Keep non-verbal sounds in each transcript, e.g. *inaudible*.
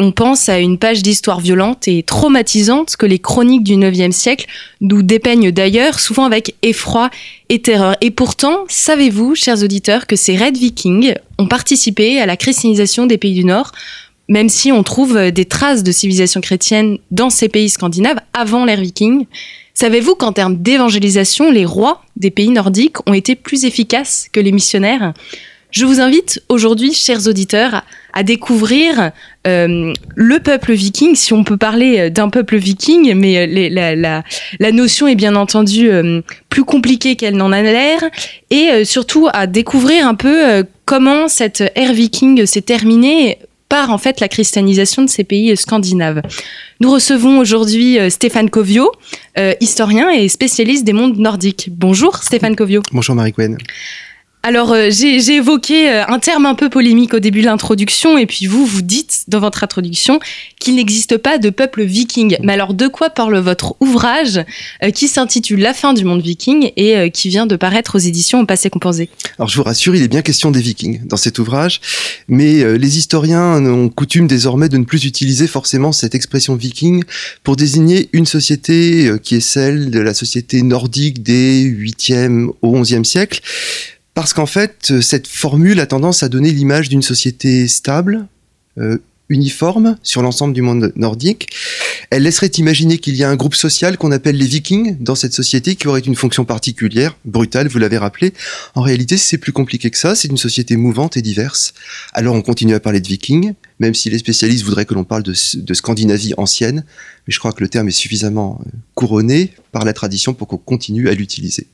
on pense à une page d'histoire violente et traumatisante que les chroniques du IXe siècle nous dépeignent d'ailleurs, souvent avec effroi et terreur. Et pourtant, savez-vous, chers auditeurs, que ces raids vikings ont participé à la christianisation des pays du Nord, même si on trouve des traces de civilisation chrétienne dans ces pays scandinaves avant l'ère viking? Savez-vous qu'en termes d'évangélisation, les rois des pays nordiques ont été plus efficaces que les missionnaires? Je vous invite aujourd'hui, chers auditeurs, découvrir euh, le peuple viking, si on peut parler d'un peuple viking, mais euh, la, la, la, notion est bien entendu euh, plus compliquée qu'elle n'en a l'air, et euh, surtout à découvrir un peu euh, comment cette ère viking s'est terminée par en fait la christianisation de ces pays scandinaves. Nous recevons aujourd'hui Stéphane Covio, historien et spécialiste des mondes nordiques. Bonjour Stéphane Covio. Bonjour Marie-Gwen. Alors, euh, j'ai évoqué euh, un terme un peu polémique au début de l'introduction, et puis vous, vous dites dans votre introduction qu'il n'existe pas de peuple viking. Mais alors, de quoi parle votre ouvrage euh, qui s'intitule La fin du monde viking et euh, qui vient de paraître aux éditions au passé composé? Alors, je vous rassure, il est bien question des vikings dans cet ouvrage, mais euh, les historiens ont coutume désormais de ne plus utiliser forcément cette expression viking pour désigner une société qui est celle de la société nordique des 8e au 11e siècle. Parce qu'en fait, cette formule a tendance à donner l'image d'une société stable, euh, uniforme sur l'ensemble du monde nordique. Elle laisserait imaginer qu'il y a un groupe social qu'on appelle les vikings dans cette société qui aurait une fonction particulière, brutale, vous l'avez rappelé. En réalité, c'est plus compliqué que ça, c'est une société mouvante et diverse. Alors on continue à parler de vikings, même si les spécialistes voudraient que l'on parle de, de, Scandinavie ancienne, mais je crois que le terme est suffisamment euh, couronné par la tradition pour qu'on continue à l'utiliser.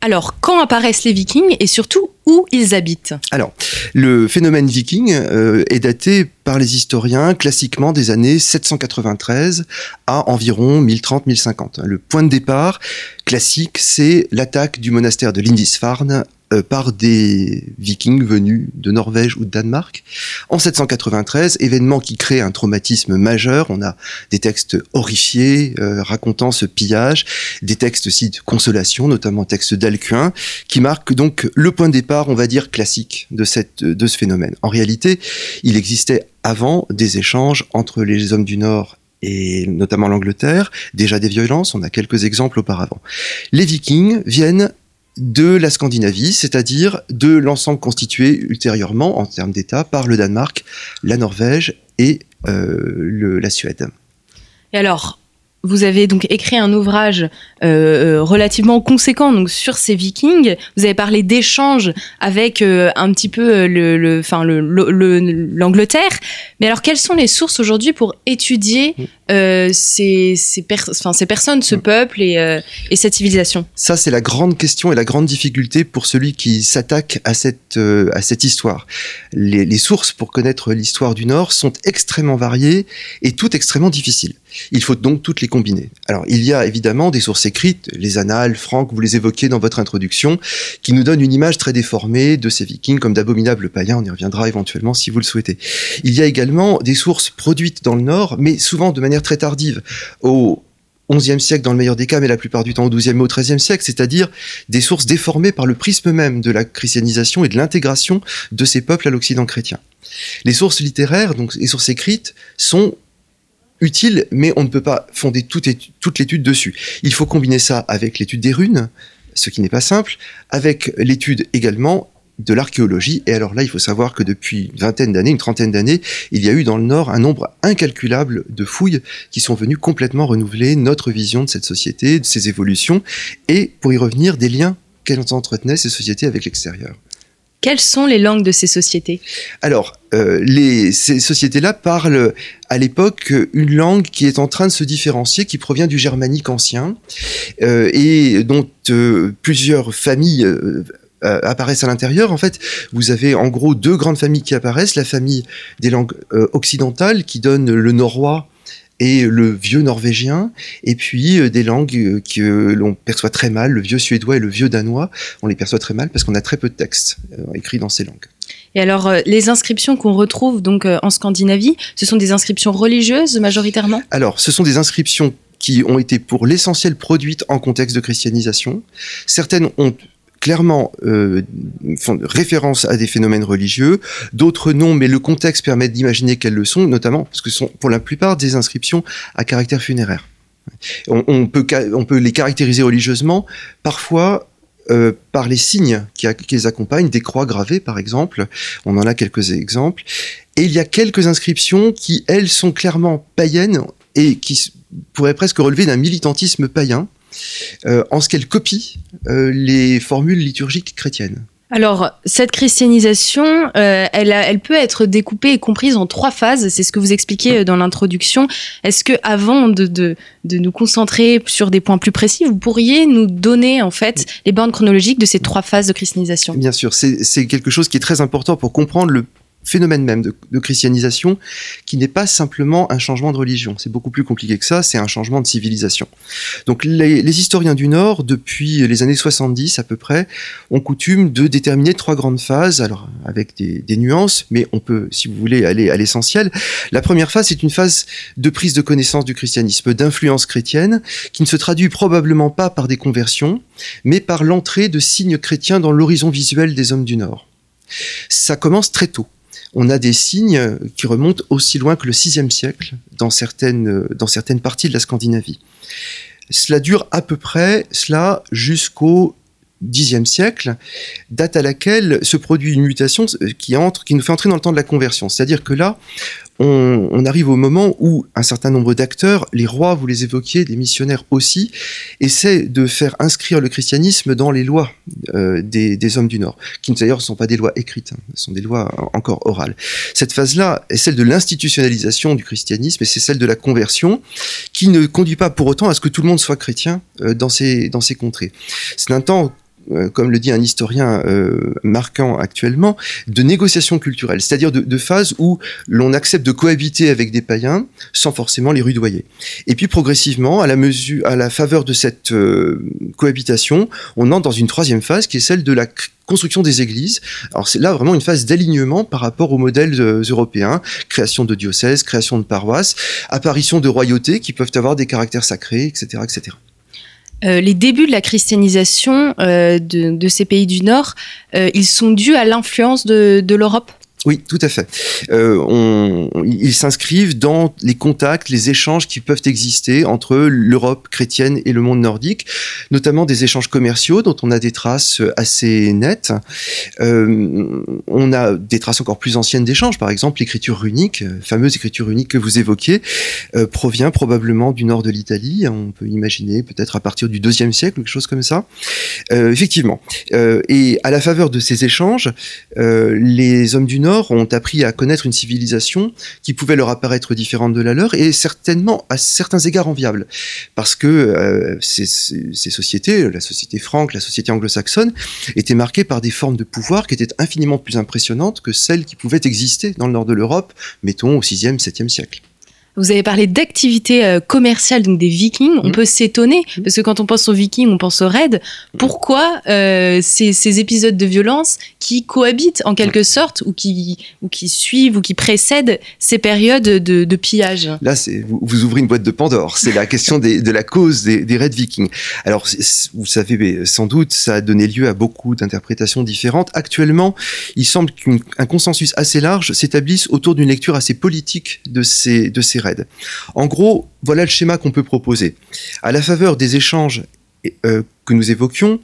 Alors, quand apparaissent les vikings et surtout où ils habitent Alors, le phénomène viking euh, est daté par les historiens classiquement des années 793 à environ 1030-1050. Le point de départ classique, c'est l'attaque du monastère de Lindisfarne euh, par des vikings venus de Norvège ou de Danemark. En 793, événement qui crée un traumatisme majeur, on a des textes horrifiés euh, racontant ce pillage, des textes aussi de consolation, notamment textes d'Alcuin, qui marquent donc le point de départ, on va dire, classique de, cette, de ce phénomène. En réalité, il existait avant des échanges entre les hommes du Nord et notamment l'Angleterre, déjà des violences, on a quelques exemples auparavant. Les vikings viennent de la Scandinavie, c'est-à-dire de l'ensemble constitué ultérieurement, en termes d'État, par le Danemark, la Norvège et euh, le, la Suède. Et alors, vous avez donc écrit un ouvrage euh, relativement conséquent donc sur ces Vikings. Vous avez parlé d'échanges avec euh, un petit peu le, le, enfin le, l'Angleterre. Mais alors, quelles sont les sources aujourd'hui pour étudier euh, ces, personnes, ce peuple et, euh, et cette civilisation? Ça, c'est la grande question et la grande difficulté pour celui qui s'attaque à cette euh, à cette histoire. Les, les sources pour connaître l'histoire du Nord sont extrêmement variées et toutes extrêmement difficiles. Il faut donc toutes les combiner. Alors, il y a évidemment des sources écrites, les annales, Franck, vous les évoquez dans votre introduction, qui nous donnent une image très déformée de ces vikings comme d'abominables païens, on y reviendra éventuellement si vous le souhaitez. Il y a également des sources produites dans le Nord, mais souvent de manière très tardive, au XIe siècle dans le meilleur des cas, mais la plupart du temps au XIIe et au XIIIe siècle, c'est-à-dire des sources déformées par le prisme même de la christianisation et de l'intégration de ces peuples à l'Occident chrétien. Les sources littéraires, donc les sources écrites, sont utile, mais on ne peut pas fonder toute, l'étude dessus. Il faut combiner ça avec l'étude des runes, ce qui n'est pas simple, avec l'étude également de l'archéologie. Et alors là, il faut savoir que depuis une vingtaine d'années, une trentaine d'années, il y a eu dans le Nord un nombre incalculable de fouilles qui sont venues complètement renouveler notre vision de cette société, de ses évolutions, et pour y revenir, des liens qu'elles entretenaient ces sociétés avec l'extérieur. Quelles sont les langues de ces sociétés Alors, euh, ces sociétés-là parlent à l'époque une langue qui est en train de se différencier, qui provient du germanique ancien, euh, et dont euh, plusieurs familles apparaissent à l'intérieur. En fait, vous avez en gros deux grandes familles qui apparaissent. La famille des langues occidentales qui donne le norrois et le vieux norvégien, et puis euh, des langues que l'on perçoit très mal, le vieux suédois et le vieux danois, on les perçoit très mal parce qu'on a très peu de textes écrits dans ces langues. Et alors, les inscriptions qu'on retrouve donc en Scandinavie, ce sont des inscriptions religieuses majoritairement? Alors, ce sont des inscriptions qui ont été pour l'essentiel produites en contexte de christianisation. Certaines ont clairement euh, font référence à des phénomènes religieux, d'autres non, mais le contexte permet d'imaginer qu'elles le sont, notamment parce que ce sont pour la plupart des inscriptions à caractère funéraire. On, peut, on peut les caractériser religieusement, parfois euh, par les signes qui, qui, les accompagnent, des croix gravées par exemple, on en a quelques exemples, et il y a quelques inscriptions qui, elles, sont clairement païennes et qui pourraient presque relever d'un militantisme païen, euh, en ce qu'elle copie euh, les formules liturgiques chrétiennes. Alors, cette christianisation, euh, elle, elle, peut être découpée et comprise en trois phases. C'est ce que vous expliquez dans l'introduction. Est-ce que, avant de, de, de, nous concentrer sur des points plus précis, vous pourriez nous donner en fait les bornes chronologiques de ces trois phases de christianisation? Bien sûr, c'est quelque chose qui est très important pour comprendre le phénomène même de, christianisation qui n'est pas simplement un changement de religion. C'est beaucoup plus compliqué que ça, c'est un changement de civilisation. Donc les, historiens du Nord, depuis les années 70 à peu près, ont coutume de déterminer trois grandes phases, alors avec des, nuances, mais on peut, si vous voulez, aller à l'essentiel. La première phase, c'est une phase de prise de connaissance du christianisme, d'influence chrétienne, qui ne se traduit probablement pas par des conversions, mais par l'entrée de signes chrétiens dans l'horizon visuel des hommes du Nord. Ça commence très tôt on a des signes qui remontent aussi loin que le VIe siècle dans certaines, dans certaines parties de la Scandinavie. Cela dure à peu près cela jusqu'au Xe siècle, date à laquelle se produit une mutation qui, entre, qui nous fait entrer dans le temps de la conversion. C'est-à-dire que là, on, arrive au moment où un certain nombre d'acteurs, les rois, vous les évoquiez, des missionnaires aussi, essaient de faire inscrire le christianisme dans les lois euh, des, hommes du Nord, qui d'ailleurs ne sont pas des lois écrites, hein, ce sont des lois encore orales. Cette phase-là est celle de l'institutionnalisation du christianisme et c'est celle de la conversion, qui ne conduit pas pour autant à ce que tout le monde soit chrétien euh, dans, ces, dans ces contrées. C'est un temps comme le dit un historien euh, marquant actuellement, de négociation culturelle, c'est-à-dire de, de où l'on accepte de cohabiter avec des païens sans forcément les rudoyer. Et puis progressivement, à la mesure, à la faveur de cette euh, cohabitation, on entre dans une troisième phase qui est celle de la construction des églises. Alors c'est là vraiment une phase d'alignement par rapport aux modèles européens, création de diocèses, création de paroisses, apparition de royautés qui peuvent avoir des caractères sacrés, etc., etc. Euh, les débuts de la christianisation euh, de, ces pays du Nord, euh, ils sont dus à l'influence de l'Europe oui, tout à fait. Euh, ils s'inscrivent dans les contacts, les échanges qui peuvent exister entre l'Europe chrétienne et le monde nordique, notamment des échanges commerciaux dont on a des traces assez nettes. Euh, on a des traces encore plus anciennes d'échanges, par exemple l'écriture runique, euh, fameuse écriture runique que vous évoquiez, euh, provient probablement du nord de l'Italie. On peut imaginer peut-être à partir du deuxième siècle, quelque chose comme ça. Effectivement. et à la faveur de ces échanges, les hommes du Nord ont appris à connaître une civilisation qui pouvait leur apparaître différente de la leur et certainement à certains égards enviable. Parce que euh, ces, sociétés, la société franque, la société anglo-saxonne, étaient marquées par des formes de pouvoir qui étaient infiniment plus impressionnantes que celles qui pouvaient exister dans le nord de l'Europe, mettons au 6e, 7e siècle. Vous avez parlé d'activités euh, commerciales, donc des vikings. On mmh. peut s'étonner, mmh. parce que quand on pense aux vikings, on pense aux raids. Pourquoi euh, ces, épisodes de violence qui cohabitent en quelque sorte, ou qui, ou qui suivent, ou qui précèdent ces périodes de, pillage? Là, vous, vous, ouvrez une boîte de Pandore. C'est la question de la cause des, raids vikings. Alors, vous savez sans doute, ça a donné lieu à beaucoup d'interprétations différentes. Actuellement, il semble qu'un consensus assez large s'établisse autour d'une lecture assez politique de ces, de ces raids. En gros, voilà le schéma qu'on peut proposer. À la faveur des échanges euh, que nous évoquions,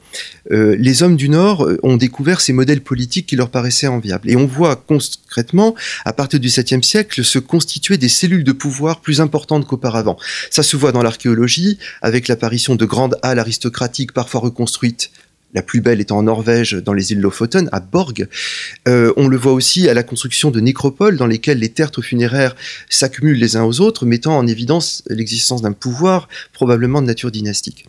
euh, les hommes du Nord euh, ont découvert ces modèles politiques qui leur paraissaient enviables. Et on voit concrètement, à partir du 7e siècle, se constituer des cellules de pouvoir plus importantes qu'auparavant. Ça se voit dans l'archéologie, avec l'apparition de grandes halles aristocratiques parfois reconstruites la plus belle étant en Norvège, dans les îles Lofoten, à Borg. Euh, on le voit aussi à la construction de nécropoles dans lesquelles les tertres funéraires s'accumulent les uns aux autres, mettant en évidence l'existence d'un pouvoir probablement de nature dynastique.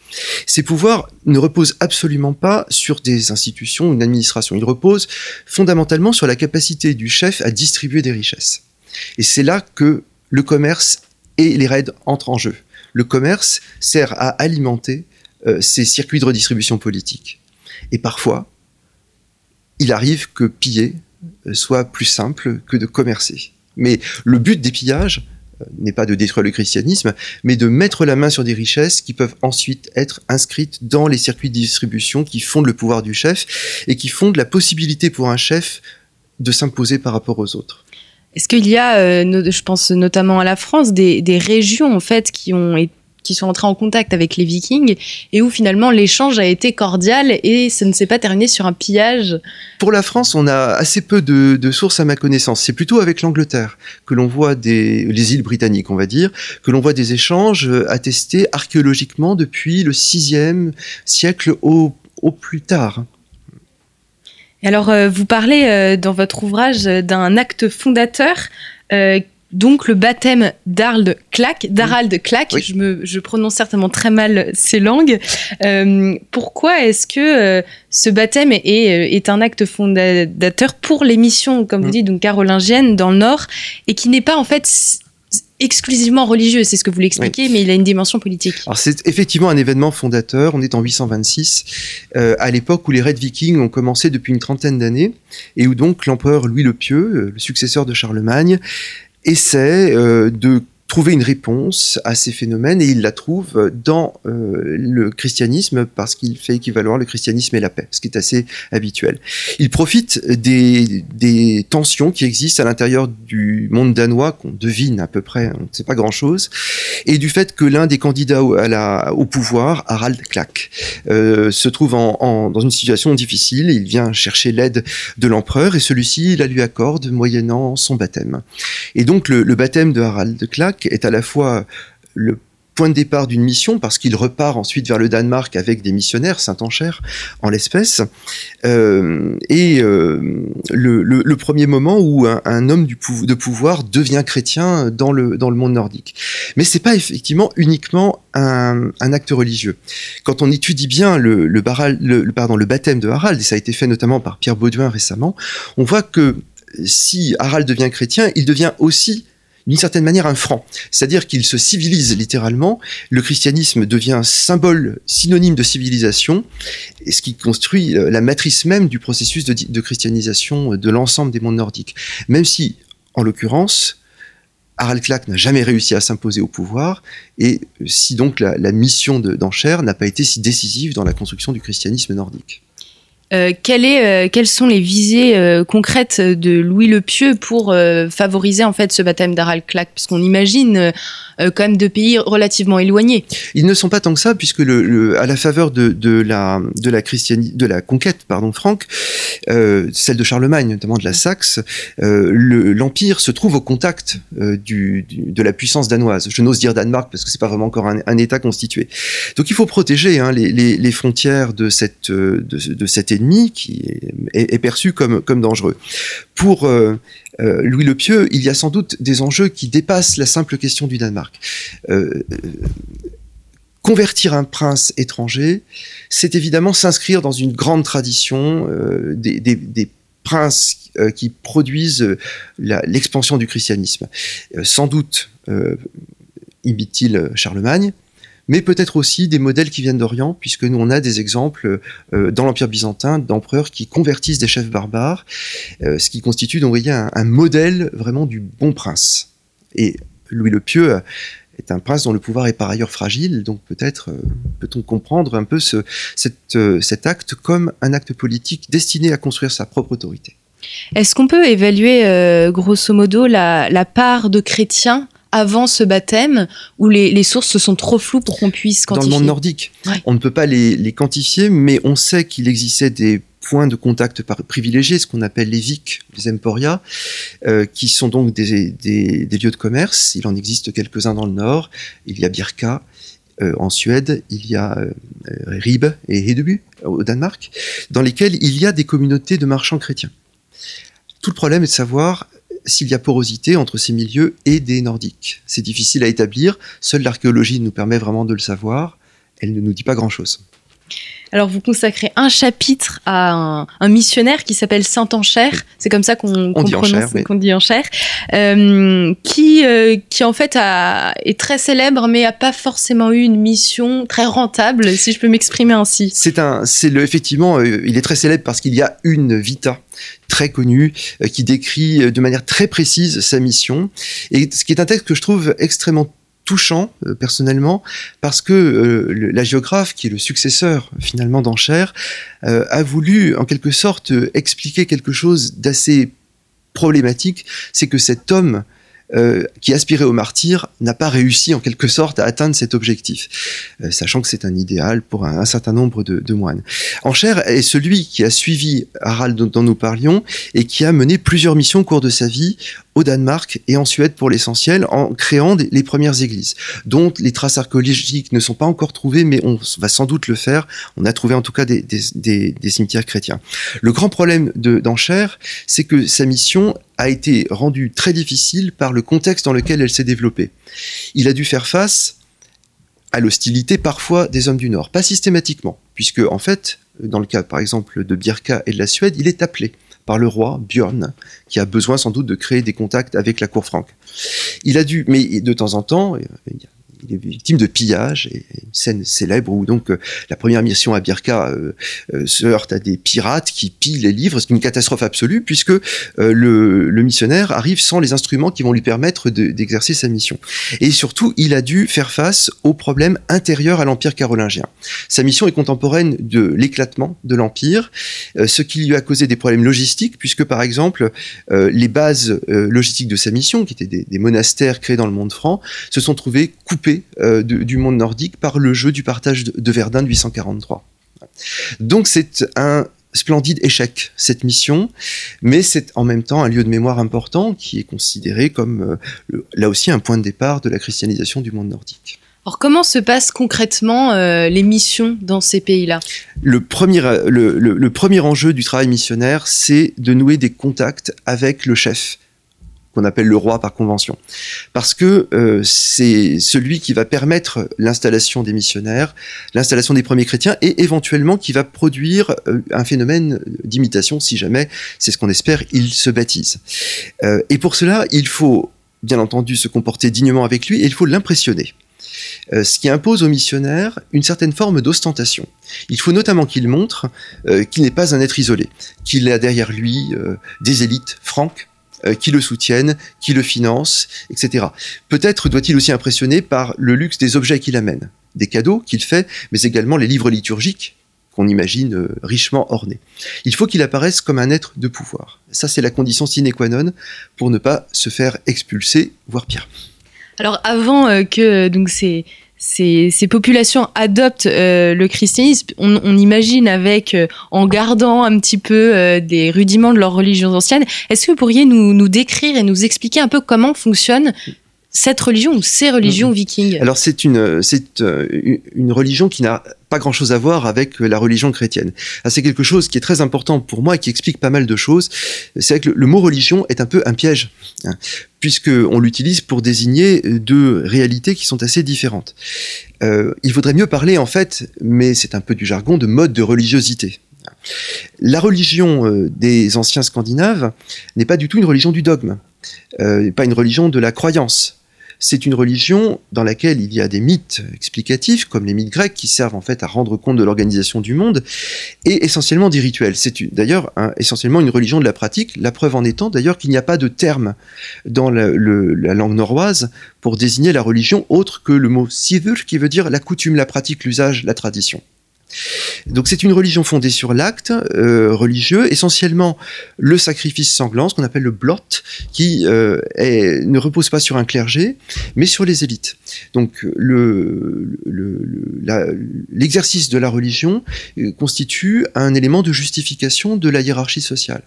Ces pouvoirs ne reposent absolument pas sur des institutions ou une administration. Ils reposent fondamentalement sur la capacité du chef à distribuer des richesses. Et c'est là que le commerce et les raids entrent en jeu. Le commerce sert à alimenter euh, ces circuits de redistribution politique. Et parfois, il arrive que piller soit plus simple que de commercer. Mais le but des pillages euh, n'est pas de détruire le christianisme, mais de mettre la main sur des richesses qui peuvent ensuite être inscrites dans les circuits de distribution qui fondent le pouvoir du chef et qui fondent la possibilité pour un chef de s'imposer par rapport aux autres. Est-ce qu'il y a, euh, je pense notamment à la France, des, des régions en fait qui ont été qui sont entrés en contact avec les Vikings et où finalement l'échange a été cordial et ça ne s'est pas terminé sur un pillage. Pour la France, on a assez peu de, sources à ma connaissance. C'est plutôt avec l'Angleterre que l'on voit des les îles britanniques, on va dire, que l'on voit des échanges attestés archéologiquement depuis le 6e siècle au, au plus tard. Alors, euh, vous parlez euh, dans votre ouvrage d'un acte fondateur euh, donc le baptême d'Arald Clack, d'Harald Clack, je, me, je prononce certainement très mal ces langues. Euh, pourquoi est-ce que euh, ce baptême est, euh, est, un acte fondateur pour les missions, comme vous mm. dites, donc carolingiennes dans le Nord, et qui n'est pas en fait exclusivement religieux, c'est ce que vous l'expliquez, mais il a une dimension politique. Alors c'est effectivement un événement fondateur, on est en 826, à l'époque où les raids vikings ont commencé depuis une trentaine d'années, et où donc l'empereur Louis le Pieux, le successeur de Charlemagne, essaie euh, de trouver une réponse à ces phénomènes et il la trouve dans euh, le christianisme parce qu'il fait équivaloir le christianisme et la paix, ce qui est assez habituel. Il profite des, des tensions qui existent à l'intérieur du monde danois qu'on devine à peu près, on ne sait pas grand-chose, et du fait que l'un des candidats à la, au pouvoir, Harald Klack, euh, se trouve en, dans une situation difficile. Il vient chercher l'aide de l'empereur et celui-ci la lui accorde moyennant son baptême. Et donc le, le baptême de Harald Klack est à la fois le point de départ d'une mission parce qu'il repart ensuite vers le Danemark avec des missionnaires, Saint-Ancher en l'espèce, euh, et euh, le, premier moment où un, homme de pouvoir devient chrétien dans le, dans le monde nordique. Mais c'est pas effectivement uniquement un, acte religieux. Quand on étudie bien le, le, pardon, le baptême de Harald, et ça a été fait notamment par Pierre Baudouin récemment, on voit que si Harald devient chrétien, il devient aussi d'une certaine manière un franc. C'est-à-dire qu'il se civilise littéralement, le christianisme devient symbole, synonyme de civilisation, ce qui construit euh, la matrice même du processus de, christianisation de l'ensemble des mondes nordiques. Même si, en l'occurrence, Harald Klack n'a jamais réussi à s'imposer au pouvoir, et si donc la, mission d'Enchère n'a pas été si décisive dans la construction du christianisme nordique. Euh, euh, quelles sont les visées euh, concrètes de Louis le Pieux pour favoriser en fait ce baptême d'Harald Clack Parce qu'on imagine quand même de pays relativement éloignés. Ils ne sont pas tant que ça, puisque le, à la faveur de, de la de la de la conquête pardon franque, celle de Charlemagne notamment de la Saxe, l'empire se trouve au contact du, de la puissance danoise. Je n'ose dire Danemark parce que c'est pas vraiment encore un, État constitué. Donc il faut protéger hein, les, les, les, frontières de cette de, de cette ennemi qui est, perçu comme, comme dangereux. Pour euh, euh, Louis le Pieux, il y a sans doute des enjeux qui dépassent la simple question du Danemark. Euh, convertir un prince étranger, c'est évidemment s'inscrire dans une grande tradition des, princes qui produisent l'expansion du christianisme. sans doute imite-t-il Charlemagne, mais peut-être aussi des modèles qui viennent d'Orient, puisque nous on a des exemples euh, dans l'Empire byzantin d'empereurs qui convertissent des chefs barbares, euh, ce qui constitue donc voyez, un, modèle vraiment du bon prince. Et Louis le Pieux est un prince dont le pouvoir est par ailleurs fragile, donc peut-être euh, peut-on comprendre un peu ce, cet acte comme un acte politique destiné à construire sa propre autorité. Est-ce qu'on peut évaluer grosso modo la, la part de chrétiens avant ce baptême où les, sources sont trop floues pour qu'on puisse quantifier Dans le monde nordique, on ne peut pas les, quantifier, mais on sait qu'il existait des points de contact privilégiés, ce qu'on appelle les VIC, les emporia, euh, qui sont donc des, lieux de commerce. Il en existe quelques-uns dans le nord. Il y a Birka, en Suède, il y a Ribe et Hedeby au Danemark, dans lesquels il y a des communautés de marchands chrétiens. Tout le problème est de savoir s'il y a porosité entre ces milieux et des nordiques. C'est difficile à établir, seule l'archéologie nous permet vraiment de le savoir, elle ne nous dit pas grand-chose. Alors vous consacrez un chapitre à un, missionnaire qui s'appelle Saint Enchère, c'est comme ça qu'on prononce, qu'on dit Enchère, euh, qui euh, qui en fait est très célèbre mais a pas forcément eu une mission très rentable, si je peux m'exprimer ainsi. C'est un, c'est le effectivement, euh, il est très célèbre parce qu'il y a une vita très connue qui décrit de manière très précise sa mission. Et ce qui est un texte que je trouve extrêmement touchant euh, personnellement parce que euh, la géographe qui est le successeur finalement d'Enchère euh, a voulu en quelque sorte expliquer quelque chose d'assez problématique, c'est que cet homme euh, qui aspirait au martyr n'a pas réussi en quelque sorte à atteindre cet objectif, euh, sachant que c'est un idéal pour un, certain nombre de, de, moines. Enchère est celui qui a suivi Harald dont, nous parlions et qui a mené plusieurs missions au cours de sa vie au Danemark et en Suède pour l'essentiel, en créant les premières églises, dont les traces archéologiques ne sont pas encore trouvées, mais on va sans doute le faire. On a trouvé en tout cas des, cimetières chrétiens. Le grand problème d'Enchère, c'est que sa mission a été rendue très difficile par le contexte dans lequel elle s'est développée. Il a dû faire face à l'hostilité parfois des hommes du Nord, pas systématiquement, puisque en fait, dans le cas par exemple de Birka et de la Suède, il est appelé par le roi Björn, qui a besoin sans doute de créer des contacts avec la cour franque. Il a dû, mais de temps en temps, il est victime de pillage et une scène célèbre où donc euh, la première mission à Birka euh, euh, se heurte à des pirates qui pillent les livres, c'est une catastrophe absolue puisque le, missionnaire arrive sans les instruments qui vont lui permettre d'exercer sa mission. Et surtout, il a dû faire face aux problèmes intérieurs à l'empire carolingien. Sa mission est contemporaine de l'éclatement de l'empire, ce qui lui a causé des problèmes logistiques puisque par exemple les bases logistiques de sa mission, qui étaient des monastères créés dans le monde franc, se sont trouvées coupées euh, du monde nordique par le jeu du partage de, Verdun de 843. Donc c'est un splendide échec, cette mission, mais c'est en même temps un lieu de mémoire important qui est considéré comme euh, là aussi un point de départ de la christianisation du monde nordique. Alors comment se passent concrètement euh, les missions dans ces pays-là? Le premier, le premier enjeu du travail missionnaire, c'est de nouer des contacts avec le chef qu'on appelle le roi par convention. Parce que euh, c'est celui qui va permettre l'installation des missionnaires, l'installation des premiers chrétiens, et éventuellement qui va produire euh, un phénomène d'imitation, si jamais, c'est ce qu'on espère, ils se baptisent. Euh, et pour cela, il faut bien entendu se comporter dignement avec lui, et il faut l'impressionner. ce qui impose aux missionnaires une certaine forme d'ostentation. Il faut notamment qu'il montre qu'il n'est pas un être isolé, qu'il a derrière lui des élites franques, qui le soutiennent, qui le financent, etc. Peut-être doit-il aussi impressionner par le luxe des objets qu'il amène, des cadeaux qu'il fait, mais également les livres liturgiques qu'on imagine euh, richement ornés. Il faut qu'il apparaisse comme un être de pouvoir. Ça, c'est la condition sine qua non pour ne pas se faire expulser, voire pire. Alors avant euh, que donc ces, ces, populations adoptent euh, le christianisme, on, imagine avec, euh, en gardant un petit peu euh, des rudiments de leurs religions anciennes. Est-ce que vous pourriez nous, nous, décrire et nous expliquer un peu comment fonctionne cette religion ou ces religions vikings Alors c'est une, c'est une religion qui n'a pas grand-chose à voir avec la religion chrétienne. Ah, c'est quelque chose qui est très important pour moi et qui explique pas mal de choses. C'est que le, mot religion est un peu un piège, hein, puisqu'on l'utilise pour désigner deux réalités qui sont assez différentes. Euh, il faudrait mieux parler, en fait, mais c'est un peu du jargon, de mode de religiosité. La religion euh, des anciens Scandinaves n'est pas du tout une religion du dogme, euh, pas une religion de la croyance c'est une religion dans laquelle il y a des mythes explicatifs, comme les mythes grecs, qui servent en fait à rendre compte de l'organisation du monde, et essentiellement des rituels. C'est d'ailleurs essentiellement une religion de la pratique, la preuve en étant d'ailleurs qu'il n'y a pas de terme dans la, langue norroise pour désigner la religion autre que le mot sivur, qui veut dire la coutume, la pratique, l'usage, la tradition. Donc c'est une religion fondée sur l'acte euh, religieux, essentiellement le sacrifice sanglant, ce qu'on appelle le blot, qui euh, ne repose pas sur un clergé, mais sur les élites. Donc l'exercice de la religion euh, constitue un élément de justification de la hiérarchie sociale.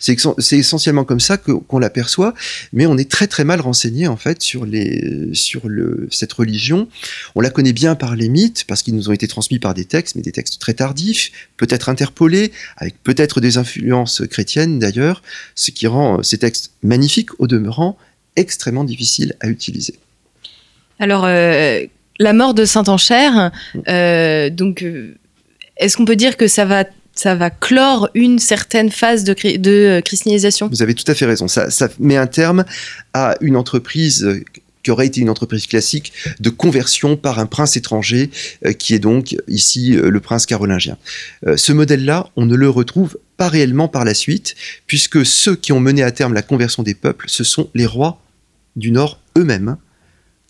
C'est essentiellement comme ça qu'on l'aperçoit, mais on est très très mal renseigné en fait sur, les, sur le, cette religion. On la connaît bien par les mythes, parce qu'ils nous ont été transmis par des textes, mais des textes très tardifs, peut-être interpolés, avec peut-être des influences chrétiennes d'ailleurs, ce qui rend ces textes magnifiques au demeurant extrêmement difficiles à utiliser. Alors, euh, la mort de Saint-Enchère, euh, donc, euh, est-ce qu'on peut dire que ça va ça va clore une certaine phase de, euh, christianisation. Vous avez tout à fait raison. Ça, met un terme à une entreprise euh, qui aurait été une entreprise classique de conversion par un prince étranger, euh, qui est donc ici le prince carolingien. ce modèle-là, on ne le retrouve pas réellement par la suite, puisque ceux qui ont mené à terme la conversion des peuples, ce sont les rois du Nord eux-mêmes,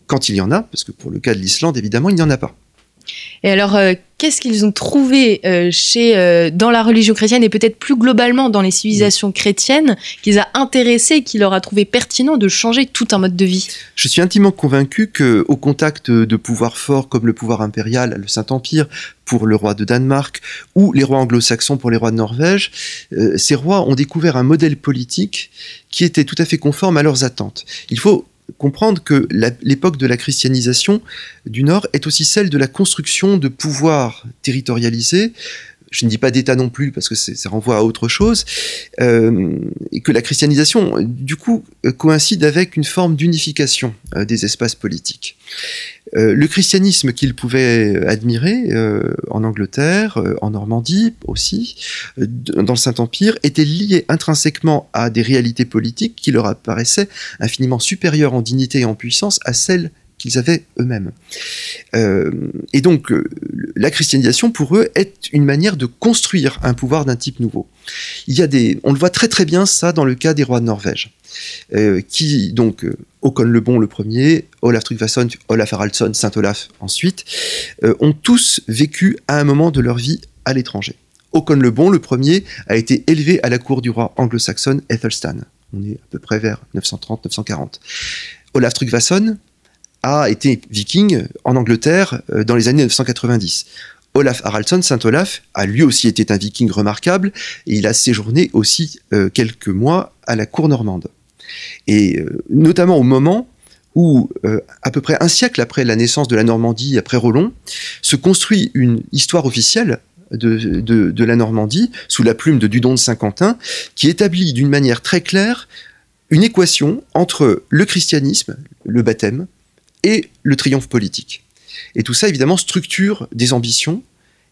quand il y en a, parce que pour le cas de l'Islande, évidemment, il n'y en a pas. Et alors, euh, qu'est-ce qu'ils ont trouvé euh, chez, euh, dans la religion chrétienne et peut-être plus globalement dans les civilisations chrétiennes qui les a intéressés, qui leur a trouvé pertinent de changer tout un mode de vie? Je suis intimement convaincu que, au contact de pouvoirs forts comme le pouvoir impérial, le Saint-Empire, pour le roi de Danemark, ou les rois anglo-saxons pour les rois de Norvège, ces rois ont découvert un modèle politique qui était tout à fait conforme à leurs attentes. Il faut comprendre que l'époque de la christianisation du Nord est aussi celle de la construction de pouvoirs territorialisés, je ne dis pas d'État non plus parce que ça renvoie à autre chose, euh, et que la christianisation, du coup, coïncide avec une forme d'unification euh, des espaces politiques. Euh, le christianisme qu'il pouvait admirer en Angleterre, en Normandie aussi, dans le Saint-Empire, était lié intrinsèquement à des réalités politiques qui leur apparaissaient infiniment supérieures en dignité et en puissance à celles qu'ils avaient eux-mêmes. Euh, et donc, euh, la christianisation, pour eux, est une manière de construire un pouvoir d'un type nouveau. Il y a des, on le voit très très bien ça dans le cas des rois de Norvège, euh, qui donc Håkon le Bon le premier, Olaf Tryggvason, Olaf Haraldsson, Saint Olaf ensuite, ont tous vécu à un moment de leur vie à l'étranger. Håkon le Bon le premier a été élevé à la cour du roi anglo-saxon Ethelstan. On est à peu près vers 930-940. Olaf Tryggvason a été viking en Angleterre euh, dans les années 990. Olaf Haraldsson, Saint Olaf, a lui aussi été un viking remarquable et il a séjourné aussi euh, quelques mois à la cour normande. Et euh, notamment au moment où, à peu près un siècle après la naissance de la Normandie, après Rollon, se construit une histoire officielle de, de, la Normandie, sous la plume de Dudon de Saint-Quentin, qui établit d'une manière très claire une équation entre le christianisme, le baptême, et le triomphe politique. Et tout ça, évidemment, structure des ambitions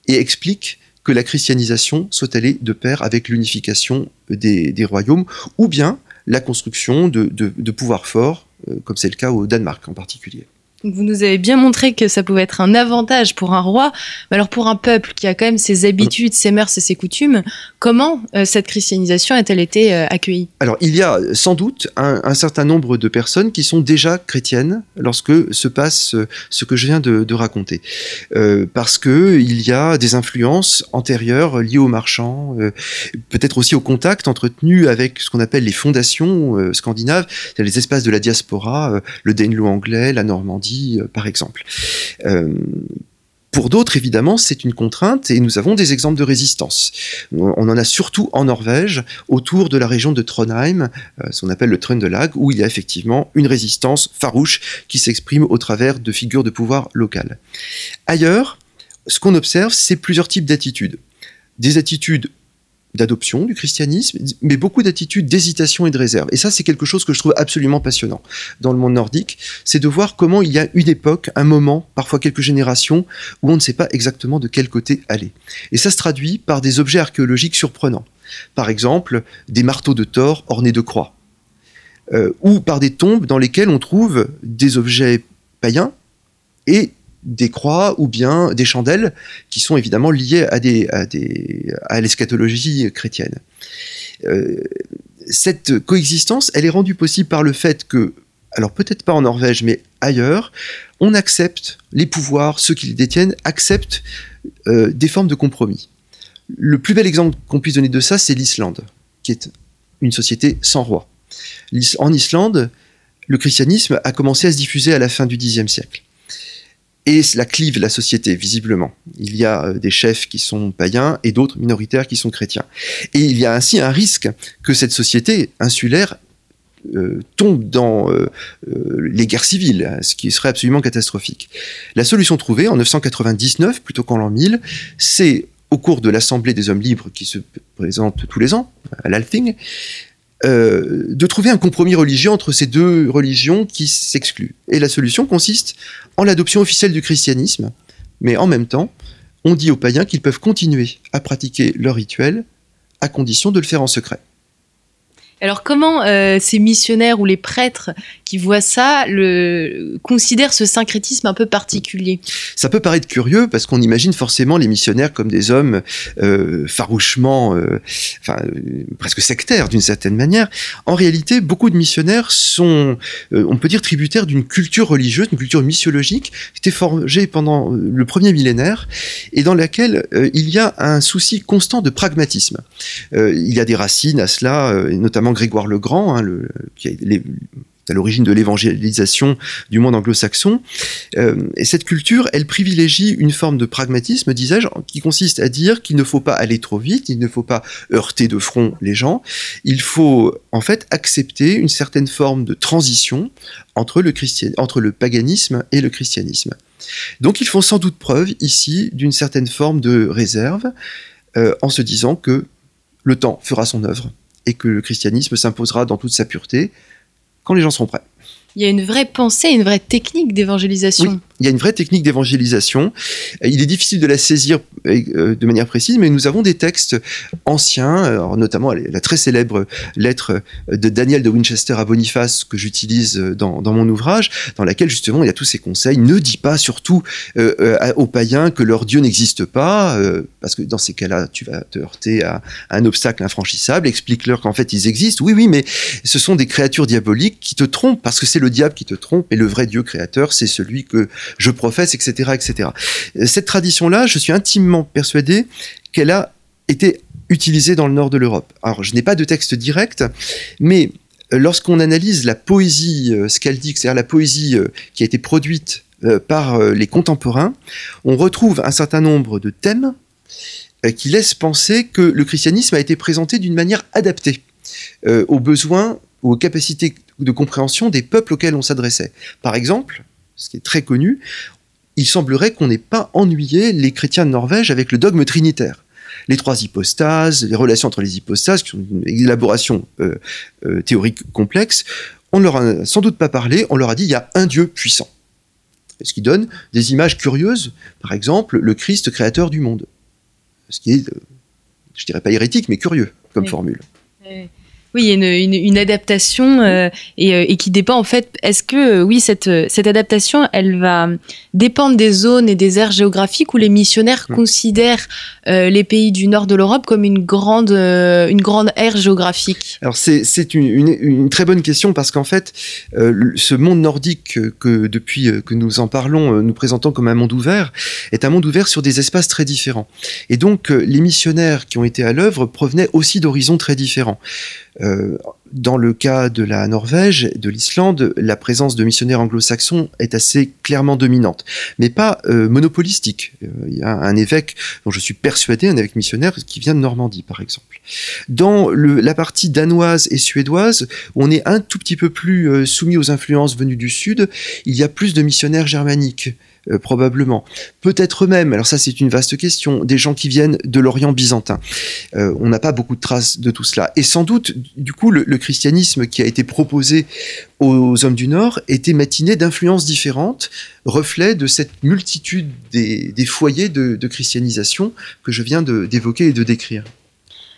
et explique que la christianisation soit allée de pair avec l'unification des, royaumes, ou bien la construction de pouvoirs forts, euh, comme c'est le cas au Danemark en particulier. Vous nous avez bien montré que ça pouvait être un avantage pour un roi, mais alors pour un peuple qui a quand même ses habitudes, ses mœurs et ses coutumes, comment euh, cette christianisation a-t-elle été euh, accueillie? Alors il y a sans doute un, certain nombre de personnes qui sont déjà chrétiennes lorsque se passe euh, ce que je viens de, raconter, parce que il y a des influences antérieures liées aux marchands, peut-être aussi au contact entretenu avec ce qu'on appelle les fondations scandinaves, les espaces de la diaspora, le Danelaw anglais, la Normandie euh, par exemple. Euh, pour d'autres, évidemment, c'est une contrainte et nous avons des exemples de résistance. On en a surtout en Norvège, autour de la région de Trondheim, euh, ce qu'on appelle le Trøndelag, où il y a effectivement une résistance farouche qui s'exprime au travers de figures de pouvoir locales. Ailleurs, ce qu'on observe, c'est plusieurs types d'attitudes. Des attitudes d'adoption du christianisme, mais beaucoup d'attitudes d'hésitation et de réserve. Et ça, c'est quelque chose que je trouve absolument passionnant dans le monde nordique, c'est de voir comment il y a une époque, un moment, parfois quelques générations, où on ne sait pas exactement de quel côté aller. Et ça se traduit par des objets archéologiques surprenants. Par exemple, des marteaux de Thor ornés de croix. Euh, ou par des tombes dans lesquelles on trouve des objets païens et des croix ou bien des chandelles qui sont évidemment liées à, des, l'eschatologie chrétienne. Euh, cette coexistence, elle est rendue possible par le fait que, alors peut-être pas en Norvège, mais ailleurs, on accepte les pouvoirs, ceux qui les détiennent, acceptent euh, des formes de compromis. Le plus bel exemple qu'on puisse donner de ça, c'est l'Islande, qui est une société sans roi. En Islande, le christianisme a commencé à se diffuser à la fin du Xe siècle et cela clive la société, visiblement. Il y a des chefs qui sont païens et d'autres minoritaires qui sont chrétiens. Et il y a ainsi un risque que cette société insulaire tombe dans les guerres civiles, ce qui serait absolument catastrophique. La solution trouvée en 999, plutôt qu'en l'an 1000, c'est au cours de l'Assemblée des hommes libres qui se présente tous les ans à l'Althing, euh, de trouver un compromis religieux entre ces deux religions qui s'excluent. Et la solution consiste en l'adoption officielle du christianisme, mais en même temps, on dit aux païens qu'ils peuvent continuer à pratiquer leur rituel à condition de le faire en secret. Alors comment euh, ces missionnaires ou les prêtres qui voient ça le, considèrent ce syncrétisme un peu particulier? Ça peut paraître curieux parce qu'on imagine forcément les missionnaires comme des hommes euh, farouchement, euh, enfin, presque sectaires d'une certaine manière. En réalité, beaucoup de missionnaires sont, on peut dire, tributaires d'une culture religieuse, d'une culture missiologique qui était forgée pendant le premier millénaire et dans laquelle il y a un souci constant de pragmatisme. il y a des racines à cela, notamment Grégoire le Grand, hein, qui est à l'origine de l'évangélisation du monde anglo-saxon. Euh, et cette culture, elle privilégie une forme de pragmatisme, disais-je, qui consiste à dire qu'il ne faut pas aller trop vite, il ne faut pas heurter de front les gens, il faut en fait accepter une certaine forme de transition entre le, entre le paganisme et le christianisme. Donc ils font sans doute preuve ici d'une certaine forme de réserve euh, en se disant que le temps fera son œuvre et que le christianisme s'imposera dans toute sa pureté quand les gens seront prêts. Il y a une vraie pensée, une vraie technique d'évangélisation il y a une vraie technique d'évangélisation. Il est difficile de la saisir euh, de manière précise, mais nous avons des textes anciens, notamment la très célèbre lettre de Daniel de Winchester à Boniface que j'utilise dans, mon ouvrage, dans laquelle justement il y a tous ces conseils. Ne dis pas surtout euh, euh, aux païens que leur Dieu n'existe pas, parce que dans ces cas-là, tu vas te heurter à, un obstacle infranchissable. Explique-leur qu'en fait ils existent. Oui, oui, mais ce sont des créatures diaboliques qui te trompent, parce que c'est le diable qui te trompe, et le vrai Dieu créateur, c'est celui que je professe, etc., etc. Cette tradition-là, je suis intimement persuadé qu'elle a été utilisée dans le nord de l'Europe. Alors, je n'ai pas de texte direct, mais lorsqu'on analyse la poésie euh, scaldique, c'est-à-dire la poésie euh, qui a été produite euh, par les contemporains, on retrouve un certain nombre de thèmes qui laissent penser que le christianisme a été présenté d'une manière adaptée aux besoins ou aux capacités de compréhension des peuples auxquels on s'adressait. Par exemple, ce qui est très connu, il semblerait qu'on n'ait pas ennuyé les chrétiens de Norvège avec le dogme trinitaire. Les trois hypostases, les relations entre les hypostases, qui sont une élaboration euh, euh, théorique complexe, on ne leur a sans doute pas parlé, on leur a dit il y a un Dieu puissant. Ce qui donne des images curieuses, par exemple le Christ créateur du monde. Ce qui est, euh, je dirais pas hérétique, mais curieux comme formule. Oui, il y a une, adaptation euh, euh, et, qui dépend en fait. Est-ce que euh, oui, cette, cette adaptation, elle va dépendre des zones et des aires géographiques où les missionnaires mm. considèrent les pays du nord de l'Europe comme une grande, une grande aire géographique? Alors c'est une, une, très bonne question parce qu'en fait, ce monde nordique que depuis que nous en parlons, nous présentons comme un monde ouvert, est un monde ouvert sur des espaces très différents. Et donc les missionnaires qui ont été à l'œuvre provenaient aussi d'horizons très différents. Euh, dans le cas de la Norvège, de l'Islande, la présence de missionnaires anglo-saxons est assez clairement dominante, mais pas euh, monopolistique. Euh, il y a un évêque dont je suis persuadé, un évêque missionnaire qui vient de Normandie, par exemple. Dans la partie danoise et suédoise, on est un tout petit peu plus soumis aux influences venues du sud. Il y a plus de missionnaires germaniques. Euh, probablement. Peut-être même, alors ça c'est une vaste question, des gens qui viennent de l'Orient byzantin. Euh, on n'a pas beaucoup de traces de tout cela. Et sans doute, du coup, le, christianisme qui a été proposé aux hommes du Nord était matiné d'influences différentes, reflet de cette multitude des, foyers de, christianisation que je viens d'évoquer et de décrire.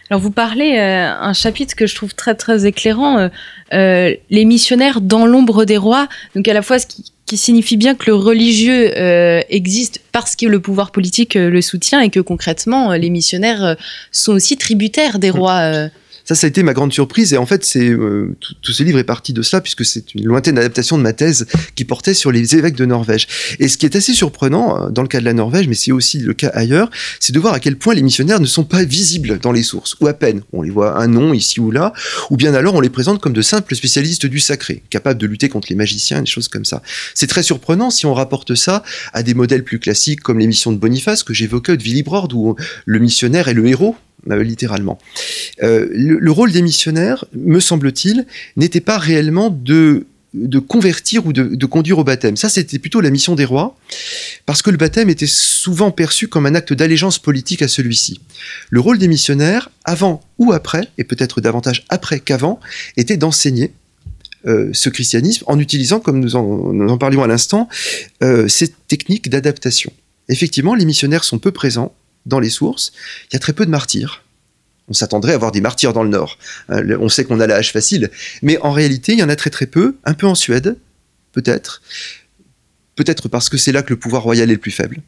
Alors vous parlez euh, un chapitre que je trouve très très éclairant, les missionnaires dans l'ombre des rois. Donc à la fois ce qui, qui signifie bien que le religieux euh, existe parce que le pouvoir politique euh, le soutient et que concrètement euh, les missionnaires sont aussi tributaires des rois. Ça, ça a été ma grande surprise. Et en fait, c'est euh, tout, ce livre est parti de cela, puisque c'est une lointaine adaptation de ma thèse qui portait sur les évêques de Norvège. Et ce qui est assez surprenant, euh, dans le cas de la Norvège, mais c'est aussi le cas ailleurs, c'est de voir à quel point les missionnaires ne sont pas visibles dans les sources, ou à peine. On les voit un nom ici ou là, ou bien alors on les présente comme de simples spécialistes du sacré, capables de lutter contre les magiciens, des choses comme ça. C'est très surprenant si on rapporte ça à des modèles plus classiques comme les missions de Boniface que j'évoquais de Willibrord, où le missionnaire est le héros littéralement. Euh, le, le, rôle des missionnaires, me semble-t-il, n'était pas réellement de convertir ou de, conduire au baptême. Ça, c'était plutôt la mission des rois, parce que le baptême était souvent perçu comme un acte d'allégeance politique à celui-ci. Le rôle des missionnaires, avant ou après, et peut-être davantage après qu'avant, était d'enseigner euh, ce christianisme en utilisant, comme nous en, nous en parlions à l'instant, euh, ces techniques d'adaptation. Effectivement, les missionnaires sont peu présents dans les sources. Il y a très peu de martyrs. On s'attendrait à avoir des martyrs dans le Nord. Euh, on sait qu'on a la hache facile. Mais en réalité, il y en a très très peu. Un peu en Suède, peut-être. Peut-être parce que c'est là que le pouvoir royal est le plus faible.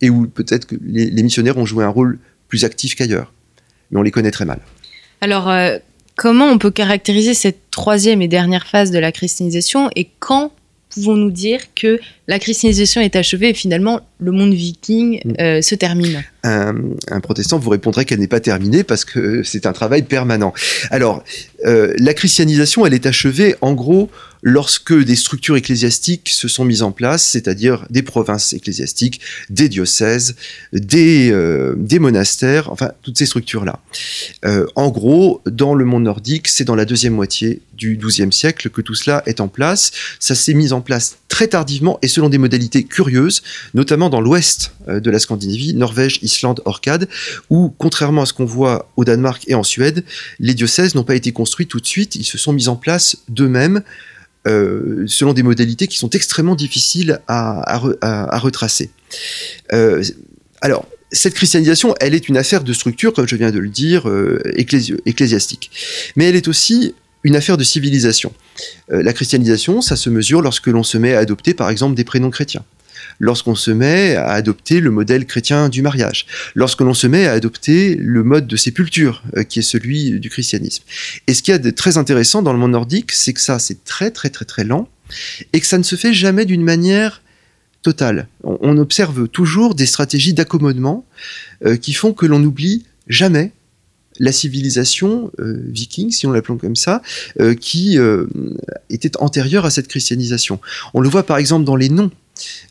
Et où peut-être que les, missionnaires ont joué un rôle plus actif qu'ailleurs. Mais on les connaît très mal. Alors, euh, comment on peut caractériser cette troisième et dernière phase de la christianisation et quand pouvons-nous dire que la christianisation est achevée et finalement le monde viking euh, se termine un, un, protestant vous répondrait qu'elle n'est pas terminée parce que c'est un travail permanent. Alors, euh, la christianisation, elle est achevée en gros lorsque des structures ecclésiastiques se sont mises en place, c'est-à-dire des provinces ecclésiastiques, des diocèses, des, euh, monastères, enfin toutes ces structures-là. Euh, en gros, dans le monde nordique, c'est dans la deuxième moitié du XIIe siècle que tout cela est en place. Ça s'est mis en place très tardivement et selon des modalités curieuses, notamment dans l'ouest de la Scandinavie, Norvège, Islande, Orcade, où, contrairement à ce qu'on voit au Danemark et en Suède, les diocèses n'ont pas été construits tout de suite, ils se sont mis en place d'eux-mêmes euh, selon des modalités qui sont extrêmement difficiles à, retracer. Euh, alors, cette christianisation, elle est une affaire de structure, comme je viens de le dire, euh, ecclési ecclésiastique. Mais elle est aussi une affaire de civilisation. La christianisation, ça se mesure lorsque l'on se met à adopter, par exemple, des prénoms chrétiens lorsqu'on se met à adopter le modèle chrétien du mariage, lorsque l'on se met à adopter le mode de sépulture euh, qui est celui du christianisme. Et ce qu'il y a de très intéressant dans le monde nordique, c'est que ça, c'est très très très très lent et que ça ne se fait jamais d'une manière totale. On, observe toujours des stratégies d'accommodement euh, qui font que l'on n'oublie jamais la civilisation euh, viking, si on l'appelons comme ça, euh, qui euh, était antérieure à cette christianisation. On le voit par exemple dans les noms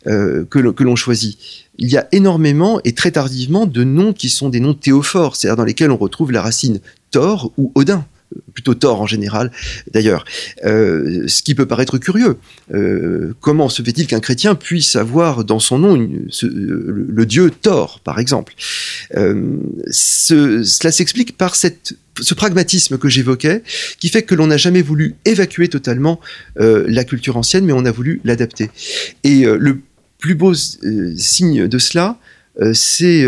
que l'on choisit. Il y a énormément et très tardivement de noms qui sont des noms théophores, c'est-à-dire dans lesquels on retrouve la racine Thor ou Odin plutôt tort en général d'ailleurs, euh, ce qui peut paraître curieux. Euh, comment se fait-il qu'un chrétien puisse avoir dans son nom le, dieu Thor, par exemple euh, ce, Cela s'explique par ce pragmatisme que j'évoquais, qui fait que l'on n'a jamais voulu évacuer totalement la culture ancienne, mais on a voulu l'adapter. Et le plus beau signe de cela, c'est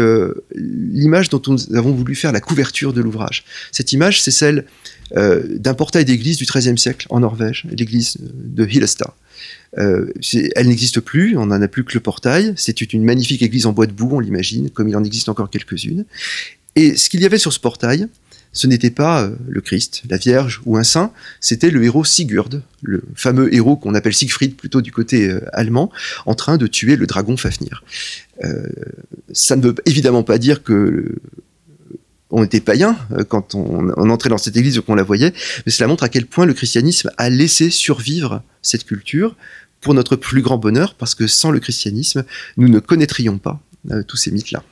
l'image dont nous avons voulu faire la couverture de l'ouvrage. Cette image, c'est celle d'un portail d'église du XIIIe siècle en Norvège, l'église de Hillestad. Euh, elle n'existe plus, on n'en a plus que le portail. C'est une magnifique église en bois de boue, on l'imagine, comme il en existe encore quelques-unes. Et ce qu'il y avait sur ce portail, ce n'était pas euh, le Christ, la Vierge ou un saint, c'était le héros Sigurd, le fameux héros qu'on appelle Siegfried plutôt du côté euh, allemand, en train de tuer le dragon Fafnir. Euh, ça ne veut évidemment pas dire que on était païens quand on, entrait dans cette église ou qu'on la voyait, mais cela montre à quel point le christianisme a laissé survivre cette culture pour notre plus grand bonheur, parce que sans le christianisme, nous ne connaîtrions pas euh, tous ces mythes-là.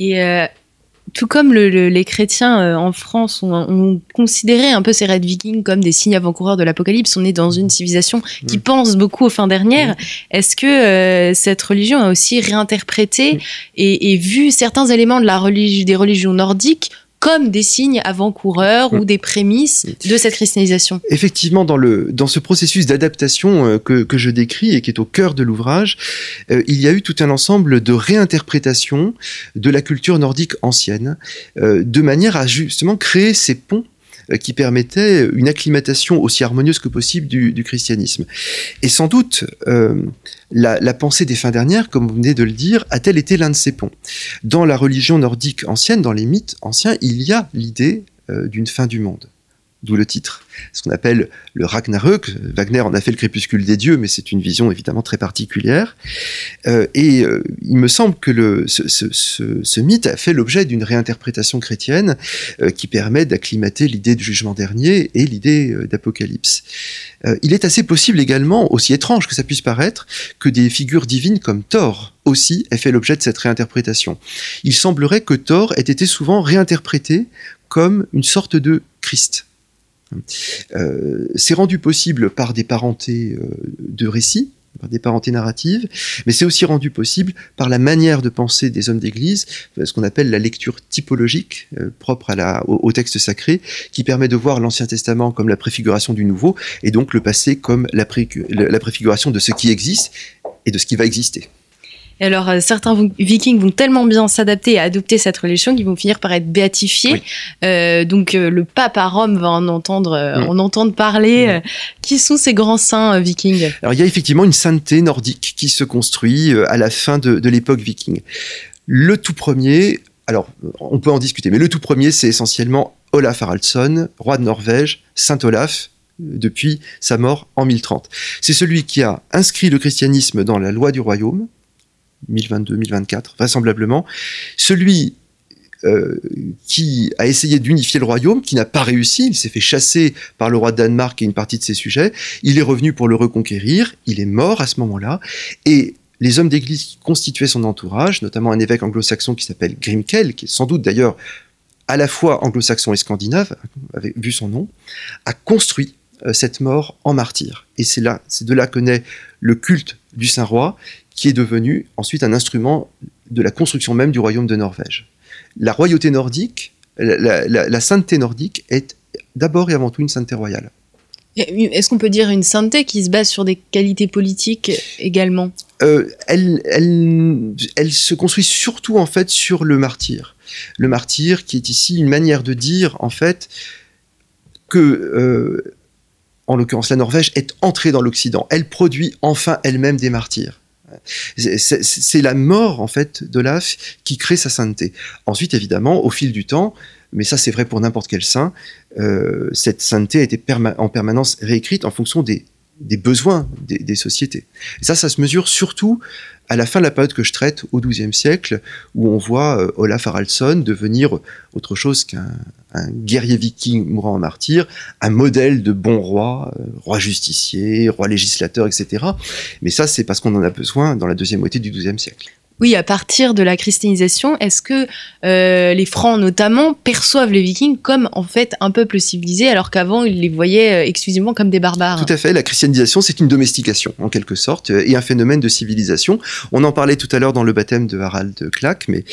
Euh, tout comme le, le, les chrétiens euh, en France ont, ont, considéré un peu ces raids vikings comme des signes avant-coureurs de l'apocalypse, on est dans une civilisation qui mmh. pense beaucoup aux fins dernières. Mmh. Est-ce que euh, cette religion a aussi réinterprété mmh. et, et, vu certains éléments de la des religions nordiques comme des signes avant-coureurs mmh. ou des prémices de cette christianisation. Effectivement, dans, le, dans ce processus d'adaptation euh, que, que, je décris et qui est au cœur de l'ouvrage, euh, il y a eu tout un ensemble de réinterprétations de la culture nordique ancienne, euh, de manière à justement créer ces ponts qui permettait une acclimatation aussi harmonieuse que possible du, christianisme. Et sans doute, euh, la, la, pensée des fins dernières, comme vous venez de le dire, a-t-elle été l'un de ces ponts? Dans la religion nordique ancienne, dans les mythes anciens, il y a l'idée d'une fin du monde d'où le titre. Ce qu'on appelle le Ragnarök. Wagner en a fait le crépuscule des dieux, mais c'est une vision évidemment très particulière. Euh, et euh, il me semble que ce, mythe a fait l'objet d'une réinterprétation chrétienne euh, qui permet d'acclimater l'idée du jugement dernier et l'idée d'apocalypse. il est assez possible également, aussi étrange que ça puisse paraître, que des figures divines comme Thor aussi aient fait l'objet de cette réinterprétation. Il semblerait que Thor ait été souvent réinterprété comme une sorte de Christ. Euh, c'est rendu possible par des parentés euh, de récits, par des parentés narratives, mais c'est aussi rendu possible par la manière de penser des hommes d'Église, ce qu'on appelle la lecture typologique euh, propre au, texte sacré, qui permet de voir l'Ancien Testament comme la préfiguration du Nouveau, et donc le passé comme la préfiguration de ce qui existe et de ce qui va exister. Et alors, euh, certains vikings vont tellement bien s'adapter et adopter cette religion qu'ils vont finir par être béatifiés. Euh, donc, euh, le pape à Rome va en entendre, en entendre parler. qui sont ces grands saints vikings? Alors, il y a effectivement une sainteté nordique qui se construit à la fin de, de l'époque viking. Le tout premier, alors, on peut en discuter, mais le tout premier, c'est essentiellement Olaf Haraldsson, roi de Norvège, Saint Olaf, depuis sa mort en 1030. C'est celui qui a inscrit le christianisme dans la loi du royaume, 1022-1024, vraisemblablement. Celui euh, qui a essayé d'unifier le royaume, qui n'a pas réussi, il s'est fait chasser par le roi de Danemark et une partie de ses sujets, il est revenu pour le reconquérir, il est mort à ce moment-là, et les hommes d'église qui constituaient son entourage, notamment un évêque anglo-saxon qui s'appelle Grimkel, qui est sans doute d'ailleurs à la fois anglo-saxon et scandinave, avait vu son nom, a construit euh, cette mort en martyr. Et c'est c'est de là que naît le culte du Saint-Roi, qui est devenu ensuite un instrument de la construction même du royaume de Norvège. La royauté nordique, la, sainteté nordique est d'abord et avant tout une sainteté royale. Est-ce qu'on peut dire une sainteté qui se base sur des qualités politiques également? Euh, elle, elle, se construit surtout en fait sur le martyr. Le martyr qui est ici une manière de dire en fait que, euh, en l'occurrence la Norvège, est entrée dans l'Occident. Elle produit enfin elle-même des martyrs. C'est la mort, en fait, d'Olaf qui crée sa sainteté. Ensuite, évidemment, au fil du temps, mais ça c'est vrai pour n'importe quel saint, euh, cette sainteté a été en permanence réécrite en fonction des, besoins des, sociétés. Ça, ça se mesure surtout à la fin de la période que je traite, au XIIe siècle, où on voit euh, Olaf Haraldsson devenir autre chose qu'un guerrier viking mourant en martyr, un modèle de bon roi, euh, roi justicier, roi législateur, etc. Mais ça, c'est parce qu'on en a besoin dans la deuxième moitié du XIIe siècle. Oui, à partir de la christianisation, est-ce que euh, les Francs notamment perçoivent les Vikings comme en fait un peuple civilisé alors qu'avant ils les voyaient euh, exclusivement comme des barbares? Tout à fait, la christianisation c'est une domestication en quelque sorte euh, et un phénomène de civilisation. On en parlait tout à l'heure dans le baptême de Harald Clack, mais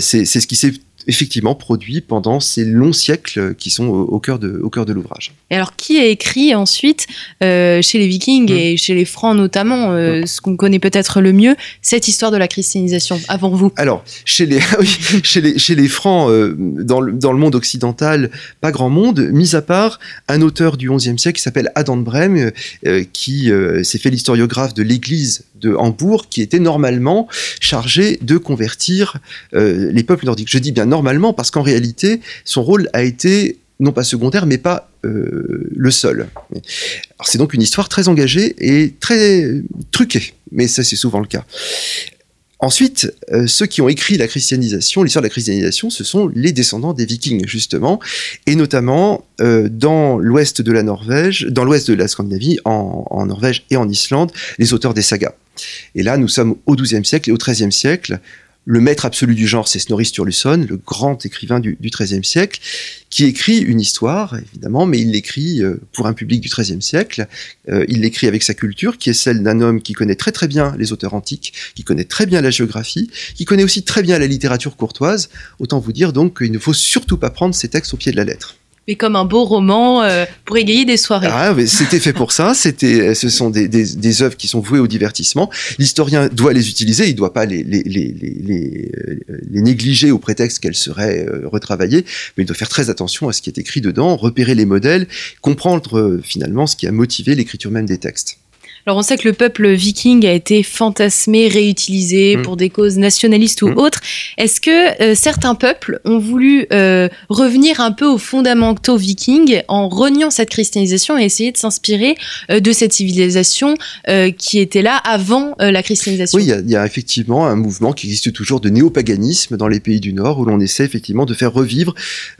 c'est ce qui s'est effectivement produit pendant ces longs siècles qui sont au, cœur de, au cœur de l'ouvrage. Et alors, qui a écrit ensuite, euh, chez les Vikings mmh. et chez les Francs notamment, euh, mmh. ce qu'on connaît peut-être le mieux, cette histoire de la christianisation, avant vous? Alors, chez les, *laughs* chez les, chez les Francs, euh, dans, le, dans le monde occidental, pas grand monde, mis à part un auteur du XIe siècle qui s'appelle Adam de Brême, qui s'est fait l'historiographe de l'Église de Hambourg, qui était normalement chargé de convertir les peuples nordiques. Je dis bien normalement parce qu'en réalité, son rôle a été non pas secondaire, mais pas euh, le seul. c'est donc une histoire très engagée et très truquée, mais ça c'est souvent le cas. Ensuite, euh, ceux qui ont écrit la christianisation, l'histoire de la christianisation, ce sont les descendants des Vikings justement, et notamment euh, dans l'ouest de la Norvège, dans l'ouest de la Scandinavie, en, en, Norvège et en Islande, les auteurs des sagas. Et là, nous sommes au XIIe siècle et au XIIIe siècle. Le maître absolu du genre, c'est Snorri Sturluson, le grand écrivain du XIIIe siècle, qui écrit une histoire, évidemment, mais il l'écrit euh, pour un public du XIIIe siècle. Euh, il l'écrit avec sa culture, qui est celle d'un homme qui connaît très très bien les auteurs antiques, qui connaît très bien la géographie, qui connaît aussi très bien la littérature courtoise. Autant vous dire donc qu'il ne faut surtout pas prendre ces textes au pied de la lettre mais comme un beau roman euh, pour égayer des soirées. Ah, c'était fait pour ça. C'était, ce sont des, des, des, œuvres qui sont vouées au divertissement. L'historien doit les utiliser. Il ne doit pas les, les, les, les, les négliger au prétexte qu'elles seraient euh, retravaillées, mais il doit faire très attention à ce qui est écrit dedans, repérer les modèles, comprendre euh, finalement ce qui a motivé l'écriture même des textes. Alors on sait que le peuple viking a été fantasmé, réutilisé Mm. pour des causes nationalistes ou Mm. autres. Est-ce que euh, certains peuples ont voulu euh, revenir un peu aux fondamentaux vikings en reniant cette christianisation et essayer de s'inspirer euh, de cette civilisation qui était là avant la christianisation? Oui, il y, y a effectivement un mouvement qui existe toujours de néopaganisme dans les pays du Nord où l'on essaie effectivement de faire revivre,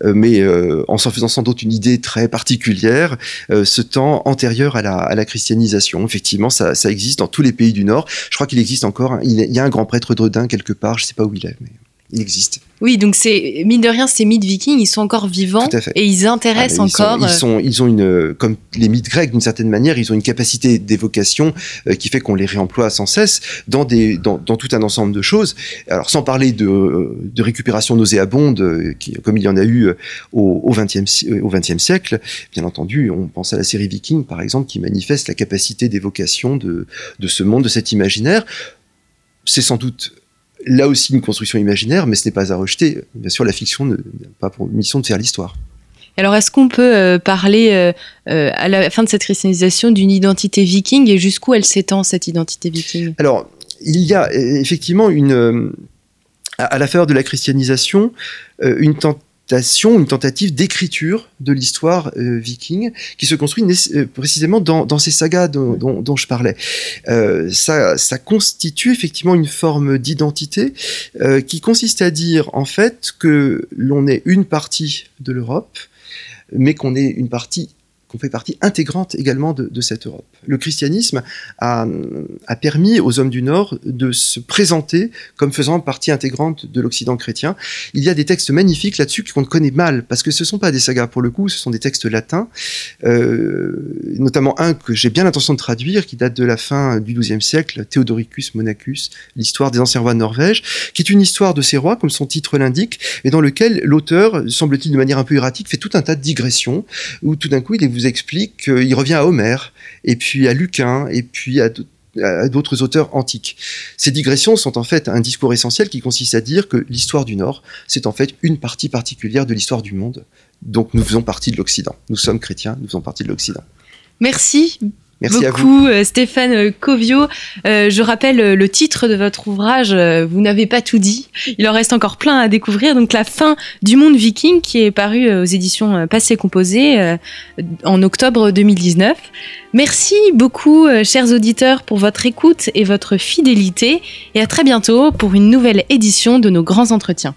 mais en s'en faisant sans doute une idée très particulière, ce temps antérieur à la, à la christianisation. Effectivement, ça, ça existe dans tous les pays du Nord. Je crois qu'il existe encore, il y a un grand prêtre dredin quelque part, je sais pas où il est, mais il existe. Oui, donc c'est mine de rien, ces mythes vikings, ils sont encore vivants Tout à fait. et ils intéressent Ah, sont- encore. Ils, sont, ils ont une, comme les mythes grecs d'une certaine manière, ils ont une capacité d'évocation euh, qui fait qu'on les réemploie sans cesse dans, des, dans, dans tout un ensemble de choses. Alors sans parler de, euh, de récupération nauséabonde, euh, qui, comme il y en a eu au, au, 20e, si- euh, au 20e siècle, bien entendu, on pense à la série Viking par exemple, qui manifeste la capacité d'évocation de, de ce monde, de cet imaginaire. C'est sans doute là aussi une construction imaginaire, mais ce n'est pas à rejeter. Bien sûr, la fiction n'a pas pour mission de faire l'histoire. Alors, est-ce qu'on peut euh, parler euh, euh, à la fin de cette christianisation d'une identité viking et jusqu'où elle s'étend cette identité viking? Alors, il y a effectivement une, à, la faveur de la christianisation, une une tentative d'écriture de l'histoire euh, viking qui se construit euh, précisément dans, dans ces sagas dont, dont- dont je parlais. Euh, ça, ça constitue effectivement une forme d'identité euh, qui consiste à dire en fait que l'on est une partie de l'Europe, mais qu'on est une partie qu'on fait partie intégrante également de, cette Europe. Le christianisme a, a permis aux hommes du Nord de se présenter comme faisant partie intégrante de l'Occident chrétien. Il y a des textes magnifiques là-dessus qu'on connaît mal, parce que ce ne sont pas des sagas pour le coup, ce sont des textes latins, euh, notamment un que j'ai bien l'intention de traduire, qui date de la fin du XIIe siècle, Théodoricus Monachus, l'histoire des anciens rois de Norvège, qui est une histoire de ces rois, comme son titre l'indique, et dans lequel l'auteur, semble-t-il de manière un peu erratique, fait tout un tas de digressions, où tout d'un coup il vous explique qu'il revient à Homère, et puis à Lucain, et puis à d'autres auteurs antiques. Ces digressions sont en fait un discours essentiel qui consiste à dire que l'histoire du Nord, c'est en fait une partie particulière de l'histoire du monde. Donc nous faisons partie de l'Occident. Nous sommes chrétiens, nous faisons partie de l'Occident. Merci Merci beaucoup, euh, Stéphane Covio. Euh, je rappelle euh, le titre de votre ouvrage. euh, vous n'avez pas tout dit. Il en reste encore plein à découvrir. Donc, la fin du monde viking, qui est paru euh, aux éditions euh, Passé Composé euh, en octobre 2019. Merci beaucoup, euh, chers auditeurs, pour votre écoute et votre fidélité. Et à très bientôt pour une nouvelle édition de nos grands entretiens.